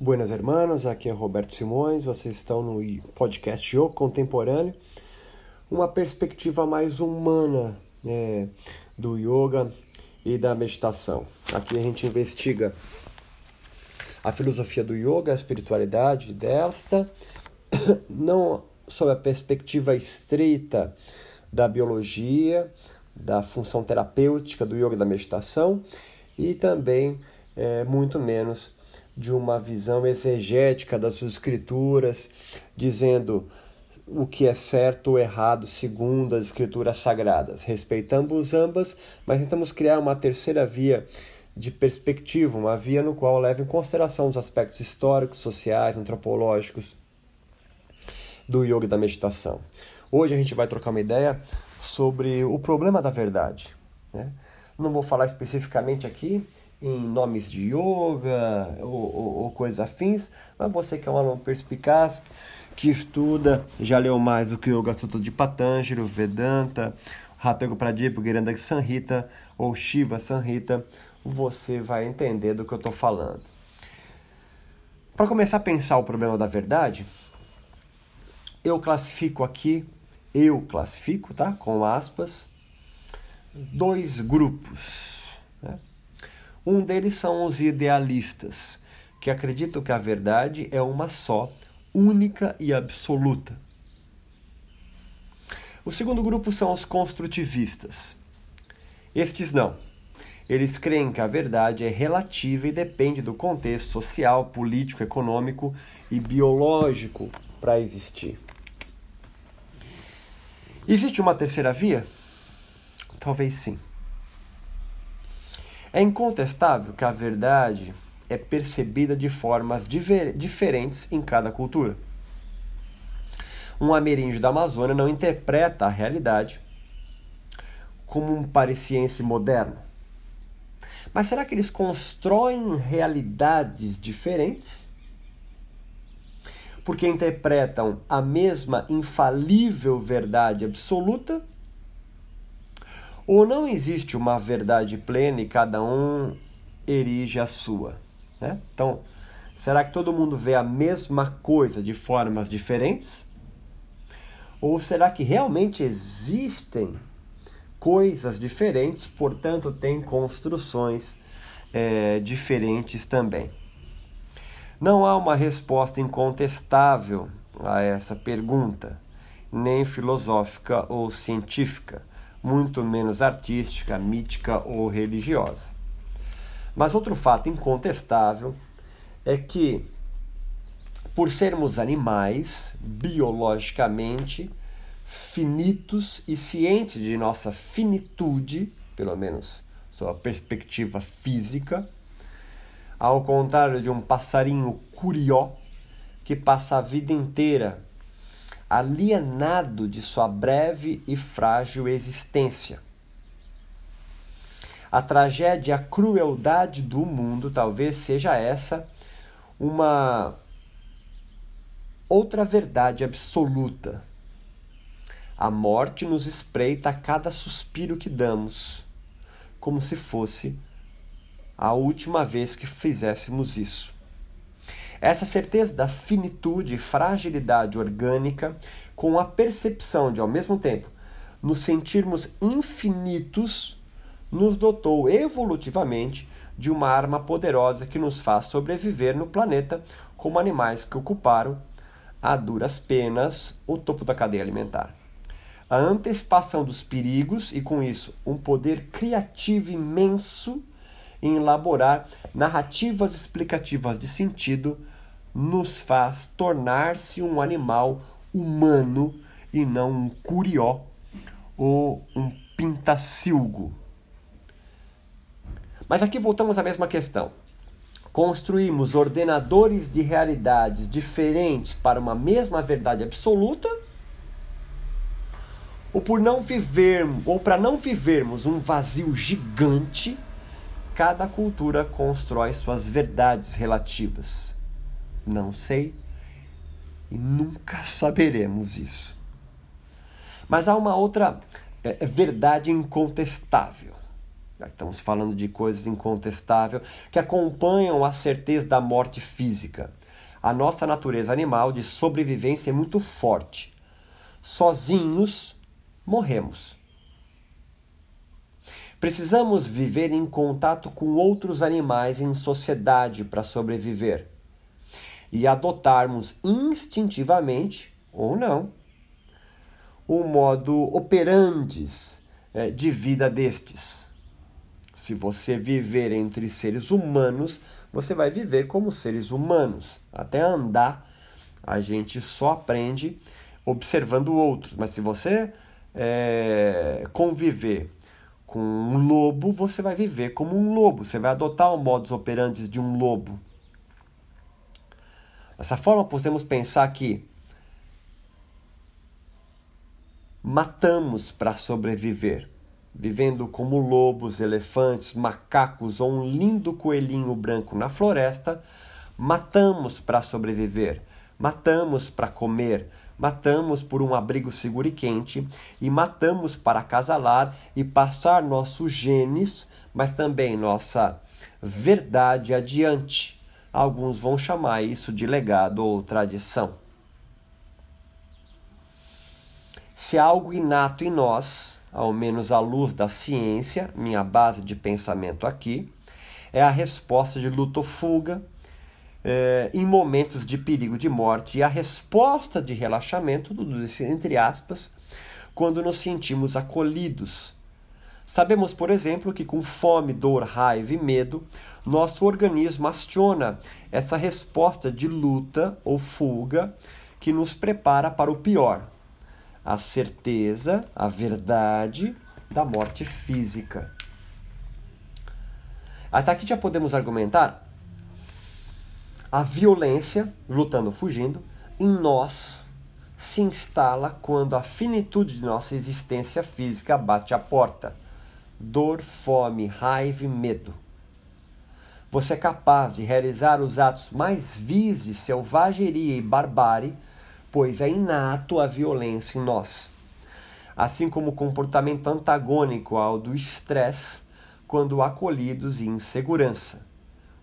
Buenas hermanos, aqui é Roberto Simões, vocês estão no podcast Yoga Contemporâneo, uma perspectiva mais humana é, do yoga e da meditação. Aqui a gente investiga a filosofia do yoga, a espiritualidade desta, não sob a perspectiva estreita da biologia, da função terapêutica do yoga e da meditação, e também é, muito menos de uma visão exegética das escrituras, dizendo o que é certo ou errado segundo as escrituras sagradas. Respeitamos ambas, mas tentamos criar uma terceira via de perspectiva, uma via no qual leva em consideração os aspectos históricos, sociais, antropológicos do yoga e da meditação. Hoje a gente vai trocar uma ideia sobre o problema da verdade. Né? Não vou falar especificamente aqui em nomes de yoga ou, ou, ou coisas afins, mas você que é um aluno perspicaz, que estuda, já leu mais do que o Yoga Sutra de Patanjali, Vedanta, Rathaga Pradipa, Giranda Sanhita ou Shiva Sanhita, você vai entender do que eu estou falando. Para começar a pensar o problema da verdade, eu classifico aqui, eu classifico, tá? Com aspas, dois grupos. Né? Um deles são os idealistas, que acreditam que a verdade é uma só, única e absoluta. O segundo grupo são os construtivistas. Estes não. Eles creem que a verdade é relativa e depende do contexto social, político, econômico e biológico para existir. Existe uma terceira via? Talvez sim. É incontestável que a verdade é percebida de formas diferentes em cada cultura. Um ameríndio da Amazônia não interpreta a realidade como um pareciense moderno. Mas será que eles constroem realidades diferentes? Porque interpretam a mesma infalível verdade absoluta? Ou não existe uma verdade plena e cada um erige a sua? Né? Então, será que todo mundo vê a mesma coisa de formas diferentes? Ou será que realmente existem coisas diferentes, portanto, tem construções é, diferentes também? Não há uma resposta incontestável a essa pergunta, nem filosófica ou científica muito menos artística, mítica ou religiosa. Mas outro fato incontestável é que, por sermos animais biologicamente finitos e cientes de nossa finitude, pelo menos sua perspectiva física, ao contrário de um passarinho curió que passa a vida inteira alienado de sua breve e frágil existência. A tragédia, a crueldade do mundo talvez seja essa uma outra verdade absoluta. A morte nos espreita a cada suspiro que damos, como se fosse a última vez que fizéssemos isso. Essa certeza da finitude e fragilidade orgânica, com a percepção de, ao mesmo tempo, nos sentirmos infinitos, nos dotou evolutivamente de uma arma poderosa que nos faz sobreviver no planeta como animais que ocuparam, a duras penas, o topo da cadeia alimentar. A antecipação dos perigos e, com isso, um poder criativo imenso em elaborar narrativas explicativas de sentido nos faz tornar-se um animal humano e não um curió ou um pintacilgo. Mas aqui voltamos à mesma questão. Construímos ordenadores de realidades diferentes para uma mesma verdade absoluta? Ou por não vivermos, ou para não vivermos um vazio gigante, cada cultura constrói suas verdades relativas. Não sei e nunca saberemos isso. Mas há uma outra é, é, verdade incontestável. estamos falando de coisas incontestáveis que acompanham a certeza da morte física. A nossa natureza animal de sobrevivência é muito forte. Sozinhos, morremos. Precisamos viver em contato com outros animais em sociedade para sobreviver e adotarmos instintivamente, ou não, o modo operantes é, de vida destes. Se você viver entre seres humanos, você vai viver como seres humanos. Até andar, a gente só aprende observando outros. Mas se você é, conviver com um lobo, você vai viver como um lobo. Você vai adotar o modus operandi de um lobo. Dessa forma, podemos pensar que matamos para sobreviver, vivendo como lobos, elefantes, macacos ou um lindo coelhinho branco na floresta. Matamos para sobreviver, matamos para comer, matamos por um abrigo seguro e quente, e matamos para acasalar e passar nossos genes, mas também nossa verdade adiante. Alguns vão chamar isso de legado ou tradição. Se algo inato em nós, ao menos à luz da ciência, minha base de pensamento aqui, é a resposta de luta ou fuga, eh, em momentos de perigo de morte e a resposta de relaxamento, tudo isso entre aspas, quando nos sentimos acolhidos. Sabemos, por exemplo, que com fome, dor, raiva e medo, nosso organismo aciona essa resposta de luta ou fuga que nos prepara para o pior, a certeza, a verdade da morte física. Até aqui já podemos argumentar a violência, lutando, fugindo, em nós se instala quando a finitude de nossa existência física bate à porta. Dor, fome, raiva e medo. Você é capaz de realizar os atos mais vis de selvageria e barbárie, pois é inato a violência em nós. Assim como o comportamento antagônico ao do estresse quando acolhidos em insegurança.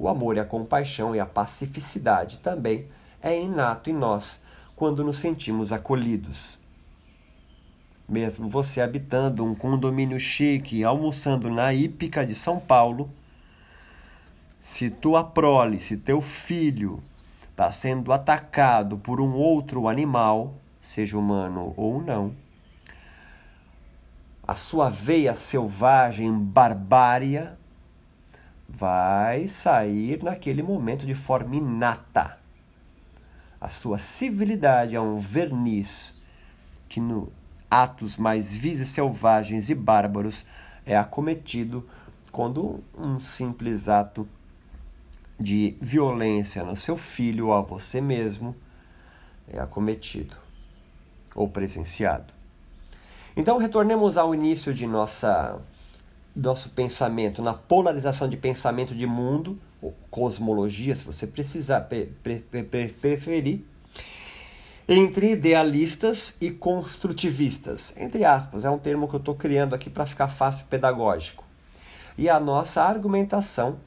O amor e a compaixão e a pacificidade também é inato em nós quando nos sentimos acolhidos. Mesmo você habitando um condomínio chique, almoçando na hípica de São Paulo, se tua prole, se teu filho está sendo atacado por um outro animal, seja humano ou não, a sua veia selvagem, barbária, vai sair naquele momento de forma inata. A sua civilidade é um verniz que no atos mais vis selvagens e bárbaros é acometido quando um simples ato de violência no seu filho ou a você mesmo é acometido ou presenciado. Então retornemos ao início de nossa nosso pensamento, na polarização de pensamento de mundo, ou cosmologia, se você precisar pre, pre, pre, preferir, entre idealistas e construtivistas. Entre aspas, é um termo que eu estou criando aqui para ficar fácil pedagógico. E a nossa argumentação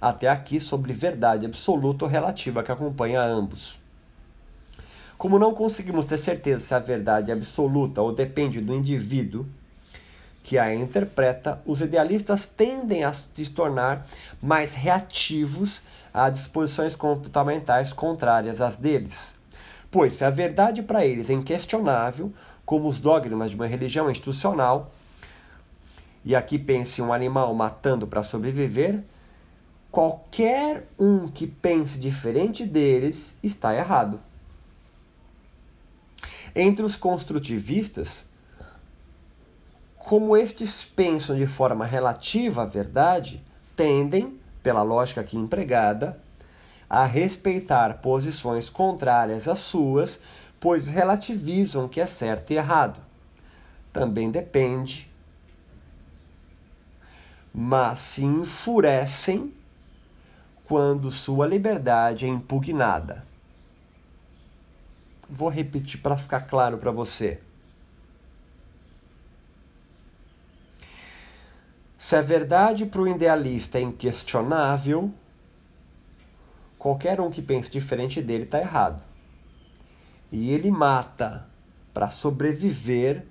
até aqui sobre verdade absoluta ou relativa que acompanha ambos. Como não conseguimos ter certeza se a verdade é absoluta ou depende do indivíduo, que a interpreta, os idealistas tendem a se tornar mais reativos a disposições comportamentais contrárias às deles. Pois se a verdade para eles é inquestionável, como os dogmas de uma religião institucional, e aqui pense um animal matando para sobreviver, qualquer um que pense diferente deles está errado. Entre os construtivistas, como estes pensam de forma relativa à verdade, tendem, pela lógica aqui empregada, a respeitar posições contrárias às suas, pois relativizam o que é certo e errado. Também depende, mas se enfurecem quando sua liberdade é impugnada. Vou repetir para ficar claro para você. Se a verdade para o idealista é inquestionável, qualquer um que pense diferente dele está errado. E ele mata para sobreviver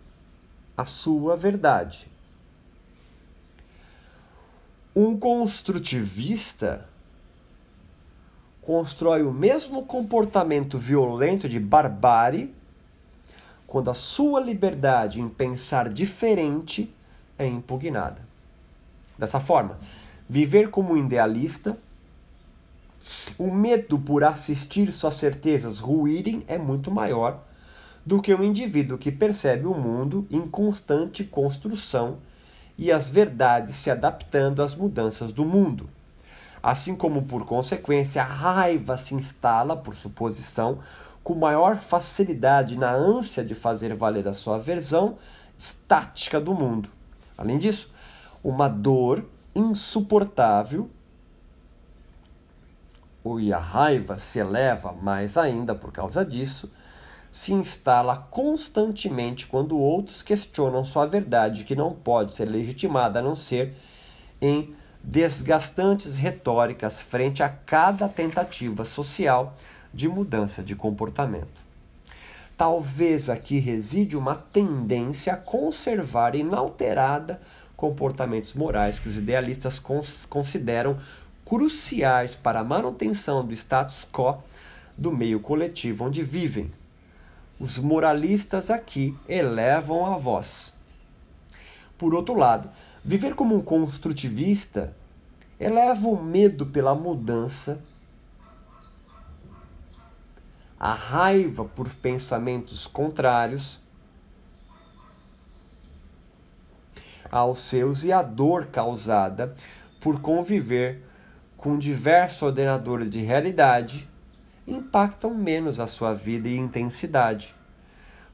à sua verdade. Um construtivista constrói o mesmo comportamento violento de barbárie quando a sua liberdade em pensar diferente é impugnada. Dessa forma, viver como um idealista, o medo por assistir suas certezas ruírem é muito maior do que um indivíduo que percebe o mundo em constante construção e as verdades se adaptando às mudanças do mundo. Assim como, por consequência, a raiva se instala, por suposição, com maior facilidade na ânsia de fazer valer a sua versão estática do mundo. Além disso, uma dor insuportável e a raiva se eleva mais ainda por causa disso, se instala constantemente quando outros questionam sua verdade, que não pode ser legitimada a não ser em desgastantes retóricas frente a cada tentativa social de mudança de comportamento. Talvez aqui reside uma tendência a conservar inalterada comportamentos morais que os idealistas cons consideram cruciais para a manutenção do status quo do meio coletivo onde vivem. Os moralistas aqui elevam a voz. Por outro lado, viver como um construtivista eleva o medo pela mudança, a raiva por pensamentos contrários aos seus e a dor causada por conviver com diversos ordenadores de realidade impactam menos a sua vida e intensidade,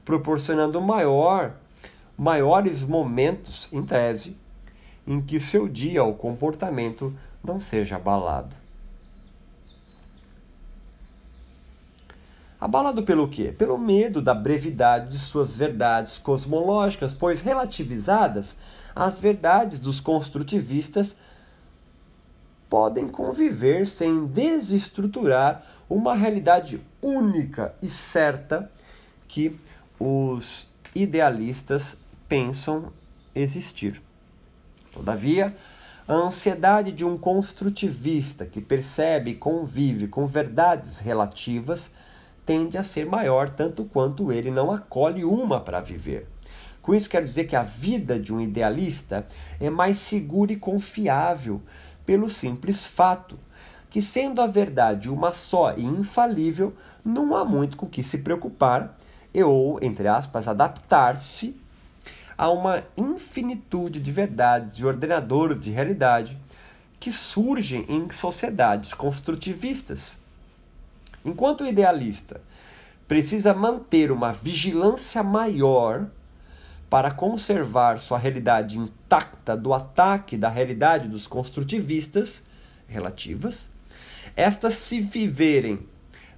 proporcionando maior, maiores momentos, em tese, em que seu dia ou comportamento não seja abalado. Abalado pelo quê? Pelo medo da brevidade de suas verdades cosmológicas, pois relativizadas, as verdades dos construtivistas podem conviver sem desestruturar uma realidade única e certa que os idealistas pensam existir. Todavia, a ansiedade de um construtivista que percebe e convive com verdades relativas tende a ser maior tanto quanto ele não acolhe uma para viver. Com isso, quero dizer que a vida de um idealista é mais segura e confiável, pelo simples fato que, sendo a verdade uma só e infalível, não há muito com que se preocupar e, ou, entre aspas, adaptar-se a uma infinitude de verdades e ordenadores de realidade que surgem em sociedades construtivistas. Enquanto o idealista precisa manter uma vigilância maior para conservar sua realidade intacta do ataque da realidade dos construtivistas relativas, estas se viverem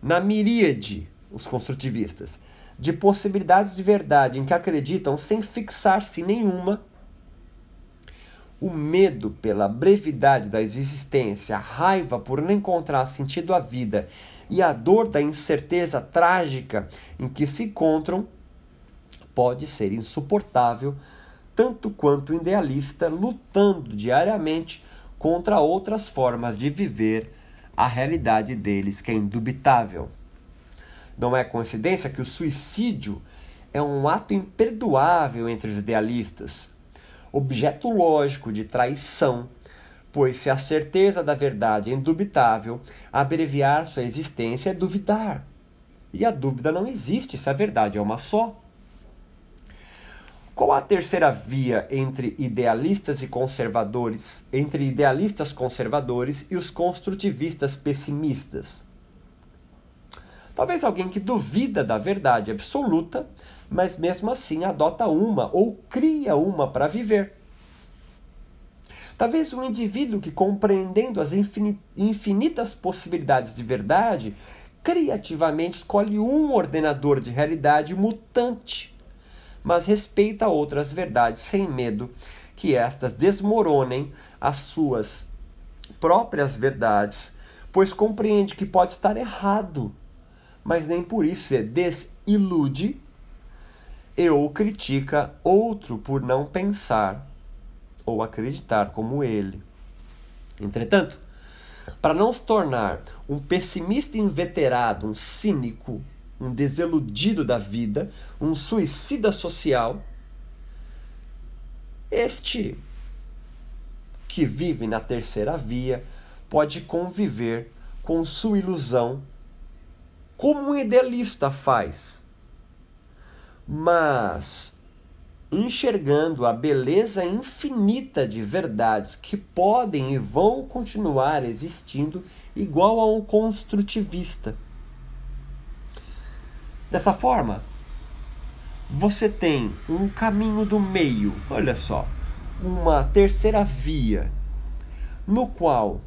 na miríade, os construtivistas, de possibilidades de verdade em que acreditam sem fixar-se nenhuma, o medo pela brevidade da existência, a raiva por não encontrar sentido à vida e a dor da incerteza trágica em que se encontram pode ser insuportável, tanto quanto o idealista lutando diariamente contra outras formas de viver a realidade deles, que é indubitável. Não é coincidência que o suicídio é um ato imperdoável entre os idealistas, objeto lógico de traição, pois se a certeza da verdade é indubitável, abreviar sua existência é duvidar. E a dúvida não existe se a verdade é uma só. Qual a terceira via entre idealistas e conservadores, entre idealistas conservadores e os construtivistas pessimistas? Talvez alguém que duvida da verdade absoluta, mas mesmo assim adota uma ou cria uma para viver. Talvez um indivíduo que, compreendendo as infinitas possibilidades de verdade, criativamente escolhe um ordenador de realidade mutante mas respeita outras verdades sem medo que estas desmoronem as suas próprias verdades, pois compreende que pode estar errado, mas nem por isso se desilude e ou critica outro por não pensar ou acreditar como ele. Entretanto, para não se tornar um pessimista inveterado, um cínico, um desiludido da vida, um suicida social, este que vive na terceira via pode conviver com sua ilusão, como um idealista faz. Mas enxergando a beleza infinita de verdades que podem e vão continuar existindo, igual a um construtivista. Dessa forma, você tem um caminho do meio, olha só, uma terceira via, no qual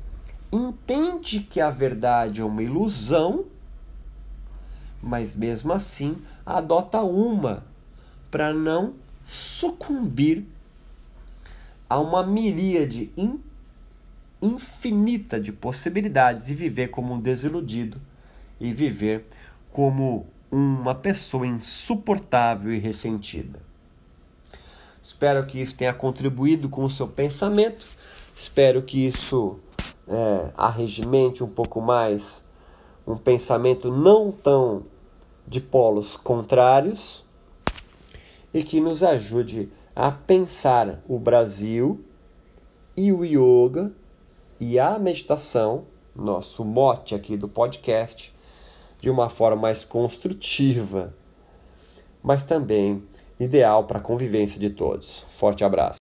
entende que a verdade é uma ilusão, mas mesmo assim adota uma para não sucumbir a uma miríade in, infinita de possibilidades e viver como um desiludido e viver como uma pessoa insuportável e ressentida. Espero que isso tenha contribuído com o seu pensamento. Espero que isso é, arregimente um pouco mais um pensamento não tão de polos contrários e que nos ajude a pensar o Brasil e o yoga e a meditação, nosso mote aqui do podcast, de uma forma mais construtiva, mas também ideal para a convivência de todos. Forte abraço.